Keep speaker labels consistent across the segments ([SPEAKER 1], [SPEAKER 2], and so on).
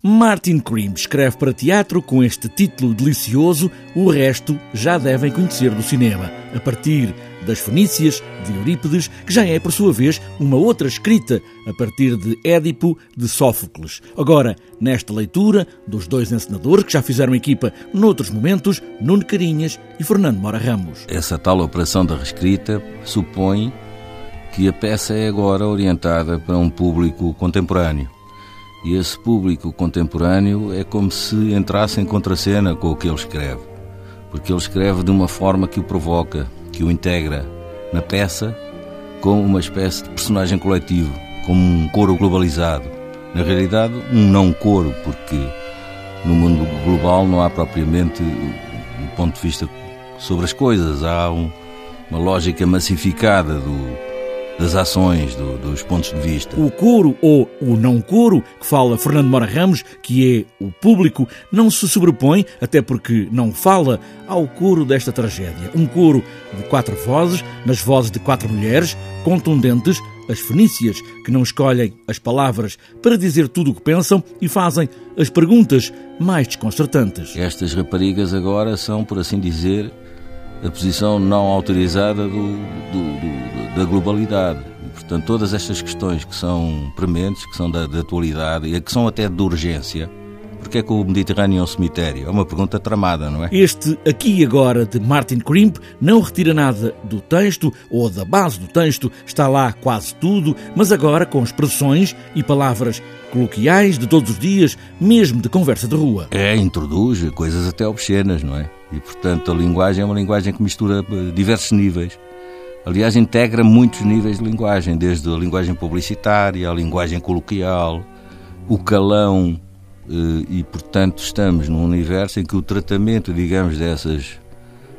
[SPEAKER 1] Martin Cream escreve para teatro com este título delicioso, o resto já devem conhecer do cinema, a partir das Fenícias, de Eurípides, que já é, por sua vez, uma outra escrita, a partir de Édipo, de Sófocles. Agora, nesta leitura, dos dois encenadores que já fizeram equipa noutros momentos, Nuno Carinhas e Fernando Mora Ramos.
[SPEAKER 2] Essa tal operação da reescrita supõe que a peça é agora orientada para um público contemporâneo e esse público contemporâneo é como se entrasse em contracena com o que ele escreve, porque ele escreve de uma forma que o provoca, que o integra na peça como uma espécie de personagem coletivo, como um coro globalizado. Na realidade, um não coro, porque no mundo global não há propriamente um ponto de vista sobre as coisas, há um, uma lógica massificada do, das ações, do, dos pontos de vista.
[SPEAKER 1] O coro ou o não coro, que fala Fernando Mora Ramos, que é o público, não se sobrepõe, até porque não fala, ao coro desta tragédia. Um coro de quatro vozes, nas vozes de quatro mulheres, contundentes, as fenícias, que não escolhem as palavras para dizer tudo o que pensam e fazem as perguntas mais desconcertantes.
[SPEAKER 2] Estas raparigas agora são, por assim dizer, a posição não autorizada do, do, do, da globalidade. E, portanto, todas estas questões que são prementes, que são da, da atualidade e que são até de urgência, porque é que o Mediterrâneo é um cemitério? É uma pergunta tramada, não é?
[SPEAKER 1] Este Aqui e Agora de Martin Crimp não retira nada do texto ou da base do texto, está lá quase tudo, mas agora com expressões e palavras coloquiais de todos os dias, mesmo de conversa de rua.
[SPEAKER 2] É, introduz coisas até obscenas, não é? E, portanto, a linguagem é uma linguagem que mistura eh, diversos níveis. Aliás, integra muitos níveis de linguagem, desde a linguagem publicitária, a linguagem coloquial, o calão, e, portanto, estamos num universo em que o tratamento, digamos, dessas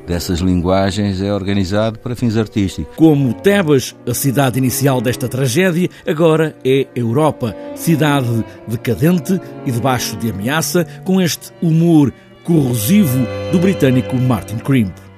[SPEAKER 2] dessas linguagens é organizado para fins artísticos.
[SPEAKER 1] Como Tebas, a cidade inicial desta tragédia, agora é Europa, cidade decadente e debaixo de ameaça, com este humor corrosivo do britânico Martin Crimp.